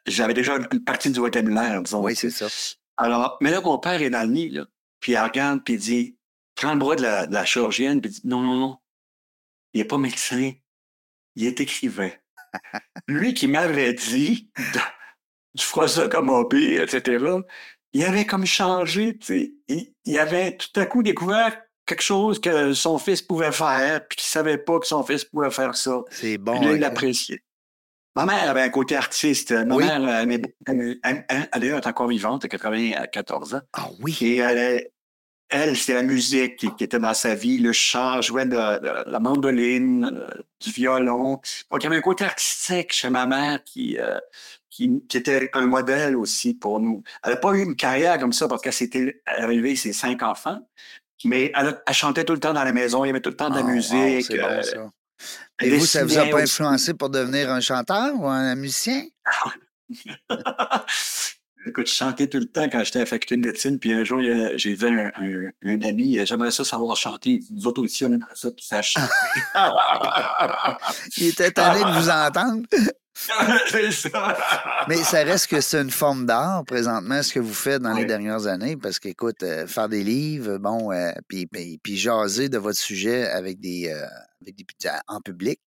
J'avais déjà une partie du vocabulaire, disons. Oui, c'est ça. Alors, mais là, mon père est dans le lit, là. Puis elle regarde, puis il dit, prends le bras de la, de la chirurgienne, puis il dit, non, non, non, il n'est pas médecin, il est écrivain. Lui qui m'avait dit, tu feras ça comme hobby, etc., il avait comme changé, tu sais. Il, il, avait tout à coup découvert quelque chose que son fils pouvait faire, puis qu'il savait pas que son fils pouvait faire ça. C'est bon. Puis là, il l'appréciait. Ma mère avait un côté artiste. Ma mère, elle, elle, elle, elle, est encore vivante, elle a 94 ans. Ah oui. Et elle, elle, c'est la musique qui, était dans sa vie, le chant, jouait de, la mandoline, euh, du violon. Donc, il y avait un côté artistique chez ma mère qui, euh, qui, était un modèle aussi pour nous. Elle n'a pas eu une carrière comme ça parce qu'elle s'était élevé ses cinq enfants, mais elle, chantait tout le temps dans la maison, il y avait tout le temps de la ah, musique. Euh, ça. Et vous, ça vous a pas influencé pour devenir un chanteur ou un musicien? Écoute, je chantais tout le temps quand j'étais affecté de médecine, puis un jour, j'ai vu un, un, ami, j'aimerais ça savoir chanter. Nous autres aussi, on aimerait ça, puis ça chante. Il était tanné de vous entendre. c'est ça. Mais ça reste que c'est une forme d'art présentement, ce que vous faites dans les dernières années, parce qu'écoute, euh, faire des livres, bon, euh, puis, puis, jaser de votre sujet avec des, euh, avec des en public,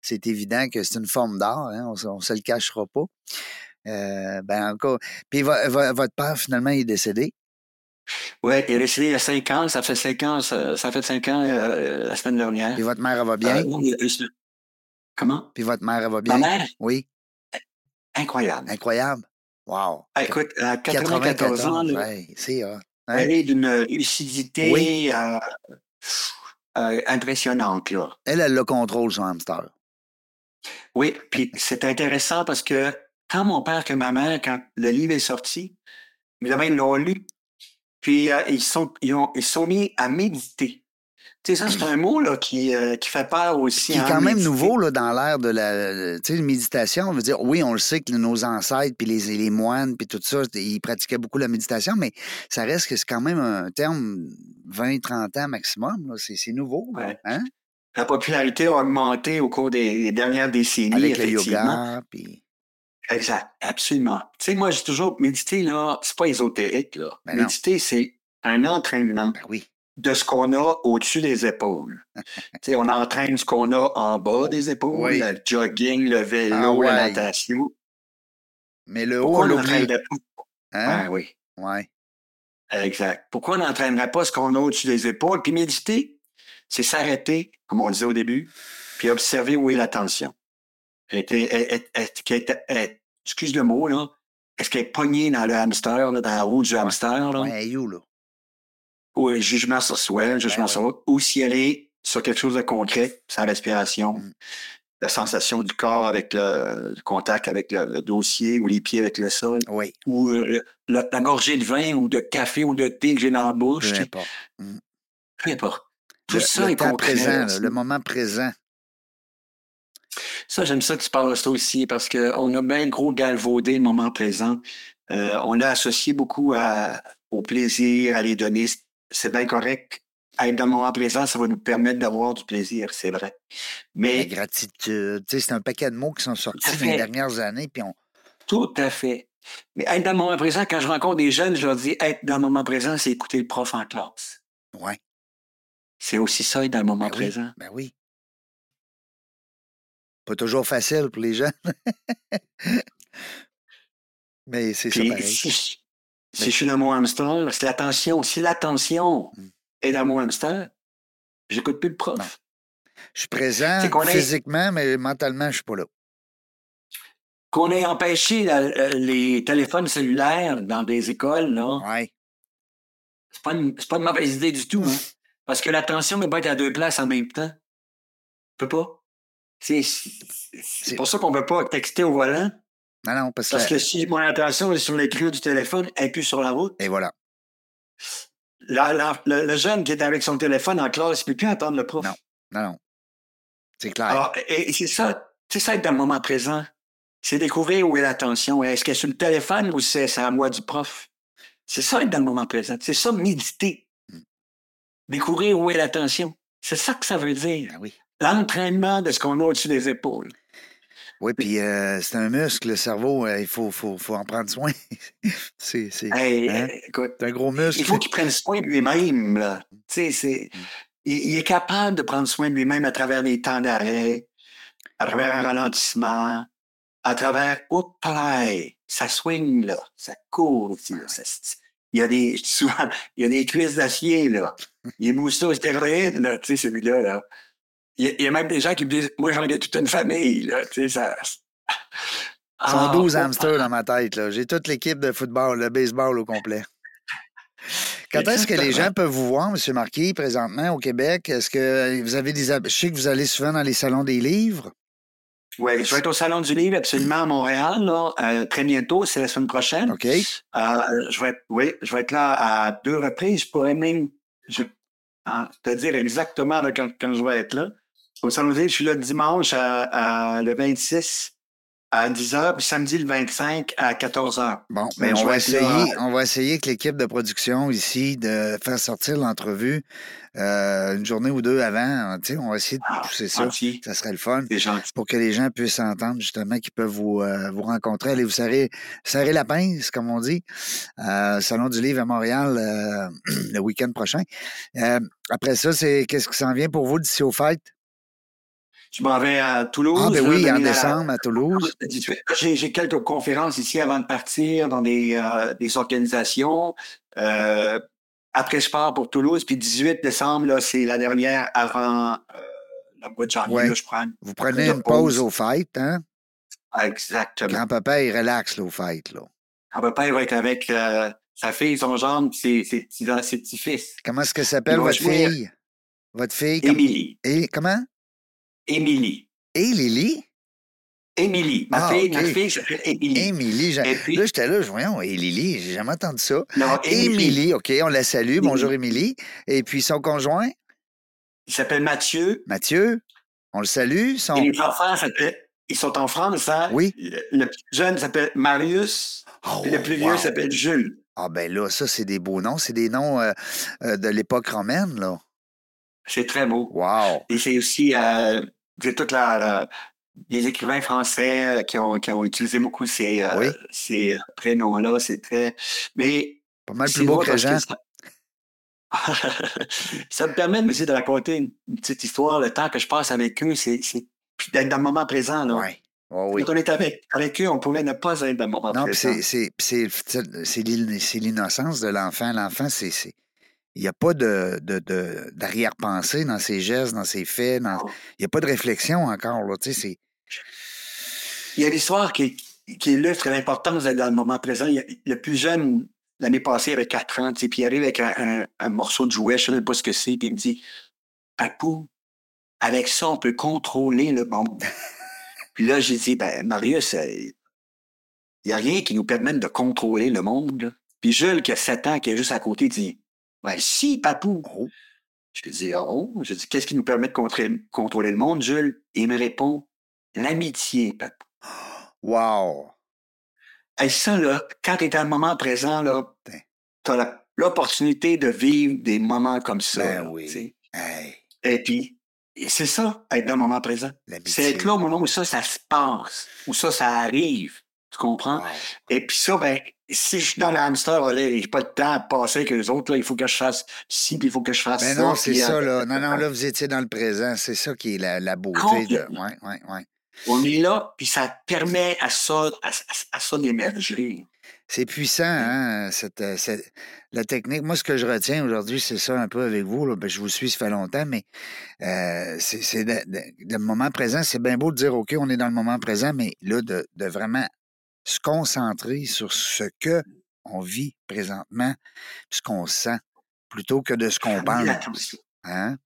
c'est évident que c'est une forme d'art, hein, on ne se le cachera pas. Euh, ben encore. Puis votre père, finalement, est décédé? Oui, il est décédé il y a cinq ans. Ça fait cinq ans, ça, fait cinq ans euh, la semaine dernière. Puis votre mère, elle va bien? Euh, comment? Puis votre mère, elle va bien? Ma mère? Oui. Incroyable. Incroyable. Wow. Ah, écoute, à 94, ans, c'est elle est d'une lucidité impressionnante. Là. Elle, elle le contrôle, son hamster. Oui, puis c'est intéressant parce que tant mon père que ma mère, quand le livre est sorti, évidemment, ils l'ont lu. Puis euh, ils, sont, ils, ont, ils sont mis à méditer Tu sais, ça, c'est un mot là, qui, euh, qui fait peur aussi. Qui est hein, quand même nouveau là, dans l'ère de la tu sais, méditation. On veut dire, oui, on le sait que nos ancêtres, puis les, les moines, puis tout ça, ils pratiquaient beaucoup la méditation, mais ça reste que c'est quand même un terme 20-30 ans maximum. C'est nouveau. là. Ouais. Hein? La popularité a augmenté au cours des, des dernières décennies, Avec le yoga, puis... Exact, absolument. Tu sais, moi, j'ai toujours méditer, là, c'est pas ésotérique, là. Ben méditer, c'est un entraînement Ben oui. de ce qu'on a au-dessus des épaules. tu sais, on entraîne ce qu'on a en bas des épaules, Oui. le jogging, le vélo, Ah ouais. la natation. Mais le haut, Pourquoi on on l'oublie. pas? Hein? Ah oui, Ouais. exact. Pourquoi on n'entraînerait pas ce qu'on a au-dessus des épaules? Puis méditer, c'est s'arrêter, comme on disait au début, puis observer où est l'attention. Elle excuse le mot, là. Est-ce qu'elle est pognée dans le hamster, là, dans la roue du hamster, là? Ouais, you, là? Ou un jugement sur soi, un jugement Ben sur l'autre, ou si elle est sur quelque chose de concret, sa respiration, Mm. la sensation du corps avec le, le contact avec le, le dossier ou les pieds avec le sol, Oui, ou euh, la, la gorgée de vin ou de café ou de thé que j'ai dans la bouche, peu importe. peu importe. Tout ça est temps compris. présent, là, le moment présent. Ça, j'aime ça que tu parles de ça aussi, parce qu'on a bien gros galvaudé le moment présent. Euh, on l'a associé beaucoup à- au plaisir, à les donner. C'est bien correct. Être dans le moment présent, ça va nous permettre d'avoir du plaisir, c'est vrai. La Mais gratitude. Tu sais, c'est un paquet de mots qui sont sortis dans les dernières années, puis on... tout à fait. Mais être dans le moment présent, quand je rencontre des jeunes, je leur dis être dans le moment présent, c'est écouter le prof en classe. Ouais. C'est aussi ça, être dans le moment Ben oui, présent. ben oui. Pas toujours facile pour les jeunes. Mais c'est ça pareil. si, je- je suis dans mon hamster, c'est l'attention. Si l'attention Mm. est dans mon hamster, j'écoute plus le prof. Non. Je suis présent est- physiquement, mais mentalement, je suis pas là. Qu'on ait empêché la- euh, les téléphones cellulaires dans des écoles, là, Ouais. c'est pas, une- c'est pas une mauvaise idée du tout. Hein? Parce que l'attention ne peut pas être à deux places en même temps. peut pas. C'est pour ça qu'on ne peut pas texter au volant. Non, non, parce, Parce que... que si mon attention est sur l'écran du téléphone et plus sur la route, Et voilà. la- la- le, le jeune qui est avec son téléphone en classe, il ne peut plus entendre le prof. Non. Non, non. C'est clair. Alors, et, et c'est ça, c'est ça être dans le moment présent. C'est découvrir où est l'attention. Est-ce qu'elle est sur le téléphone ou c'est à moi du prof? C'est ça être dans le moment présent. C'est ça méditer. Mm. Découvrir où est l'attention. C'est ça que ça veut dire. Ben oui. L'entraînement de ce qu'on a au-dessus des épaules. Oui, puis euh, c'est un muscle, le cerveau, euh, il faut, faut, faut en prendre soin. c'est c'est- Hey, Hein? euh, c'est un gros muscle. il faut qu'il prenne soin de lui-même. Mm. il, il est capable de prendre soin de lui-même à travers les temps d'arrêt, à travers un ralentissement, à travers pareil, ça swing là, ça court aussi. là, ça se- il y a des souvent, il y a des cuisses d'acier là. Il est moussé au stéroïde là, tu sais celui-là là. Il y, a, il y a même des gens qui me disent, moi j'en ai toute une famille là, tu sais ça. Ils sont Ah, 12 oh, hamsters dans ma tête. là. J'ai toute l'équipe de football, le baseball au complet. Quand est-ce que les gens peuvent vous voir, M. Marquis, présentement au Québec? Est-ce que vous avez des. Je sais que vous allez souvent dans les salons des livres. Oui, je vais être au Salon du Livre absolument à Montréal, là, euh, très bientôt, c'est la semaine prochaine. OK? Euh, je vais être, oui, je vais être là à deux reprises. Je pourrais même je, ah, te dire exactement quand je vais être là. Au Livre, je suis là dimanche à, à- le 26 à 10h, puis samedi le 25 à 14h. Bon, mais on va là, essayer, on va essayer avec l'équipe de production ici de faire sortir l'entrevue euh, une journée ou deux avant. Tu sais, on va essayer de Ah, pousser ça. gentil. Ça serait le fun. C'est gentil. pour que les gens puissent entendre justement qu'ils peuvent vous, euh, vous rencontrer. Allez vous serrer, serrer la pince, comme on dit, euh, Salon du Livre à Montréal le week-end prochain. Après ça, c'est qu'est-ce qui s'en vient pour vous d'ici aux fêtes? Je m'en vais à Toulouse. Ah, ben oui, en décembre à Toulouse. J'ai quelques conférences ici avant de partir dans des, euh, des organisations. Euh, après, je pars pour Toulouse. Puis 18 décembre, là, c'est la dernière avant euh, le mois de janvier. Ouais. là, je prends. Vous prenez une pause pause. aux fêtes, hein? Exactement. Grand-papa, il relaxe là, aux fêtes. Là. Mon papa, il va être avec euh, sa fille, son gendre, ses, ses, ses, ses petits-fils. Comment est-ce que s'appelle votre fille? Votre fille? comme- Émilie. Et, comment? Émilie. Et Lily? Émilie. Ma Ah, fille, ma fille s'appelle Émilie. Émilie. puis- Là, j'étais là, je voyons, et Lily, j'ai jamais entendu ça. Non, Émilie. Émilie, OK, on la salue. Bonjour, Émilie. Et puis son conjoint? Il s'appelle Mathieu. Mathieu, on le salue. Son... Et les enfants, ils sont en France, hein? Oui. Le, plus jeune s'appelle Marius. Oh, le plus wow. vieux s'appelle Jules. Ah ben là, ça, c'est des beaux noms. C'est des noms euh, euh, de l'époque romaine, là. C'est très beau. Wow. Et c'est aussi euh, c'est toute la, la- les écrivains français euh, qui ont, qui ont utilisé beaucoup ces, euh, Oui. ces prénoms-là. C'est très. Mais Pas mal plus beau que Jean. ça... ça me permet me de raconter une, une petite histoire. Le temps que je passe avec eux, c'est d'être dans le moment présent. Là. Ouais. Oh, oui. Quand on est avec, avec eux, on pouvait ne pas être dans le moment Non, présent. c'est l'innocence de l'enfant. L'enfant, c'est. Il n'y a pas de, de, de- d'arrière-pensée dans ses gestes, dans ses faits. dans- Il n'y a pas de réflexion encore. Là, tu sais, c'est... Il y a l'histoire qui, qui illustre l'importance d'être dans le moment présent. Il y a- le plus jeune, l'année passée, avait 4 ans, tu sais, puis il arrive avec un, un- un morceau de jouet, je ne sais pas ce que c'est, puis il me dit Papou, avec ça, on peut contrôler le monde. puis là, j'ai dit Ben, Marius, euh, il n'y a rien qui nous permette de contrôler le monde. Puis Jules, qui a 7 ans, qui est juste à côté, dit Ben, si, Papou. Oh. Je lui dis Oh, je dis Qu'est-ce qui nous permet de contrer- contrôler le monde, Jules? Il me répond L'amitié, Papou. Wow! Hey, ça, là, quand tu es dans le moment présent, là, tu as l'opportunité de vivre des moments comme ça. Ben là, oui. Hey, Et puis, c'est ça, être dans le moment présent. C'est être là au moment où ça, ça se passe, où ça, ça arrive. Tu comprends? Wow. Et puis ça, ben, si je suis dans le hamster, là, j'ai pas de temps à passer avec les autres, là, il faut que je fasse ci, puis il faut que je fasse ça. non, c'est ça, euh, là. Non, non, là, vous étiez dans le présent. C'est ça qui est la, la beauté. De... Ouais, ouais, ouais. On est là, puis ça permet à ça, à, ça d'émerger. C'est puissant, hein, cette, euh, cette- la technique. Moi, ce que je retiens aujourd'hui, c'est ça un peu avec vous. Là. Ben, je vous suis, ça fait longtemps, mais euh, c'est le moment présent. C'est bien beau de dire, OK, on est dans le moment présent, mais là, de, de vraiment se concentrer sur ce que on vit présentement, ce qu'on sent, plutôt que de ce qu'on pense. Hein?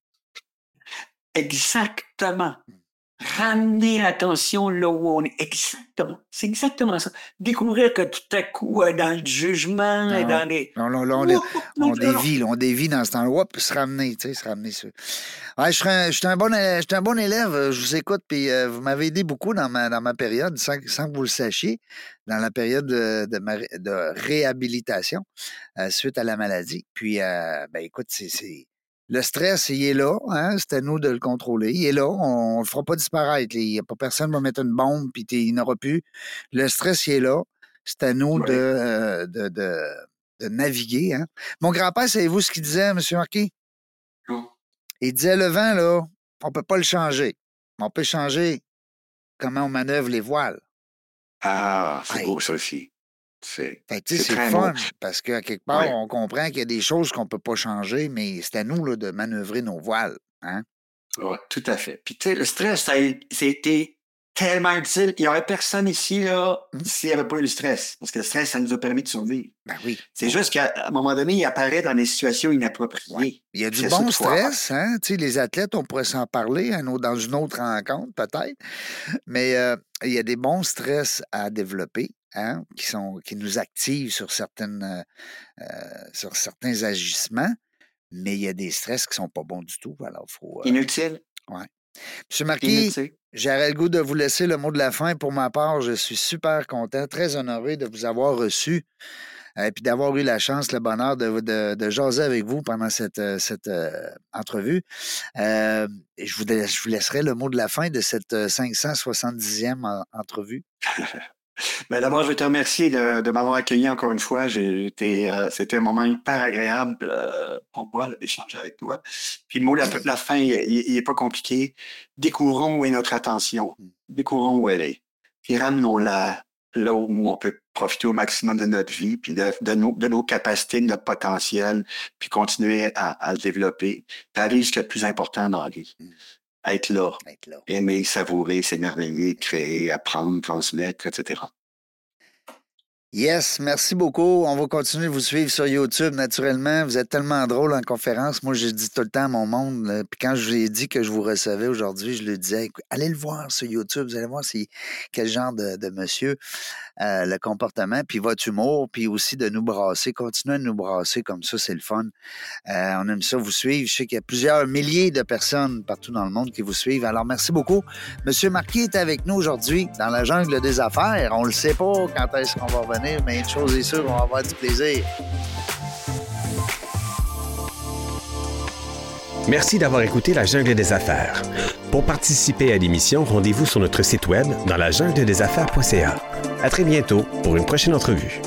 Exactement. Ramener l'attention là où on est. Exactement. C'est exactement ça. Découvrir que tout à coup, euh, dans le jugement et Non. dans les. On, Non, on non, non. dévie, on dévie dans ce temps-là. Hop, se ramener, tu sais, se ramener sur. Ouais, je suis un, je suis un bon, je suis un bon élève, euh, je vous écoute, puis euh, vous m'avez aidé beaucoup dans ma, dans ma période, sans, sans que vous le sachiez, dans la période de, de, ma ré- de réhabilitation euh, suite à la maladie. Puis, euh, ben écoute, c'est. Le stress, il est là, hein? c'est à nous de le contrôler. Il est là, on ne le fera pas disparaître. Il n'y a pas personne qui va mettre une bombe, puis il n'aura plus. Le stress, il est là. C'est à nous Ouais. de, euh, de, de, de naviguer. Hein? Mon grand-père, savez-vous ce qu'il disait, M. Marquis? Non. Il disait le vent, là, on peut pas le changer. On peut changer comment on manœuvre les voiles. Ah, c'est Hey. beau, ça aussi. C'est. Fun, beau. parce qu'à quelque part, Ouais. on comprend qu'il y a des choses qu'on peut pas changer, mais c'est à nous là, de manœuvrer nos voiles. Hein? Ouais, tout à fait. Puis, tu sais, le stress, ça a, été tellement utile. Il n'y aurait personne ici, là, Mhm. s'il n'y avait pas eu le stress. Parce que le stress, ça nous a permis de survivre. Ben oui. C'est juste qu'à un moment donné, il apparaît dans des situations inappropriées. Il y a du bon stress, hein? Tu sais, les athlètes, on pourrait s'en parler dans une autre rencontre, peut-être. Mais euh, il y a des bons stress à développer, hein? Qui, sont, qui nous activent sur, certaines, euh, euh, sur certains agissements. Mais il y a des stress qui sont pas bons du tout. Alors, faut. euh, Inutile. Monsieur Marquis, j'aurais le goût de vous laisser le mot de la fin. Pour ma part, je suis super content, très honoré de vous avoir reçu et puis d'avoir eu la chance, le bonheur de, de, de jaser avec vous pendant cette, cette euh, entrevue. Euh, je, vous, je vous laisserai le mot de la fin de cette euh, 570e en- entrevue. Ben, D'abord, je veux te remercier de, m'avoir accueilli encore une fois. Euh, c'était un moment hyper agréable euh, pour moi d'échanger avec toi. Puis le mot la, la fin, il n'est pas compliqué. Découvrons où est notre attention. Découvrons où elle est. Puis ramenons-la là où on peut profiter au maximum de notre vie, puis de, nos, capacités, de notre potentiel, puis continuer à, à le développer. Puis aller jusqu'à le plus important dans la vie. Être là, Être là. aimer, savourer, s'émerveiller, créer, apprendre, transmettre, etc. Yes, merci beaucoup. On va continuer de vous suivre sur YouTube, naturellement. Vous êtes tellement drôle en conférence. Moi, je dis tout le temps à mon monde. Puis quand je vous ai dit que je vous recevais aujourd'hui, je lui disais allez le voir sur YouTube. Vous allez voir c'est quel genre de, monsieur, euh, le comportement, puis votre humour, puis aussi de nous brasser. Continuez à nous brasser comme ça, c'est le fun. Euh, on aime ça vous suivre. Je sais qu'il y a plusieurs milliers de personnes partout dans le monde qui vous suivent. Alors, merci beaucoup. Monsieur Marquis est avec nous aujourd'hui dans la jungle des affaires. On ne le sait pas quand est-ce qu'on va revenir mais une chose est sûre, on va avoir du plaisir. Merci d'avoir écouté La Jungle des Affaires. Pour participer à l'émission, rendez-vous sur notre site web dans la jungle des affaires.ca. À très bientôt pour une prochaine entrevue.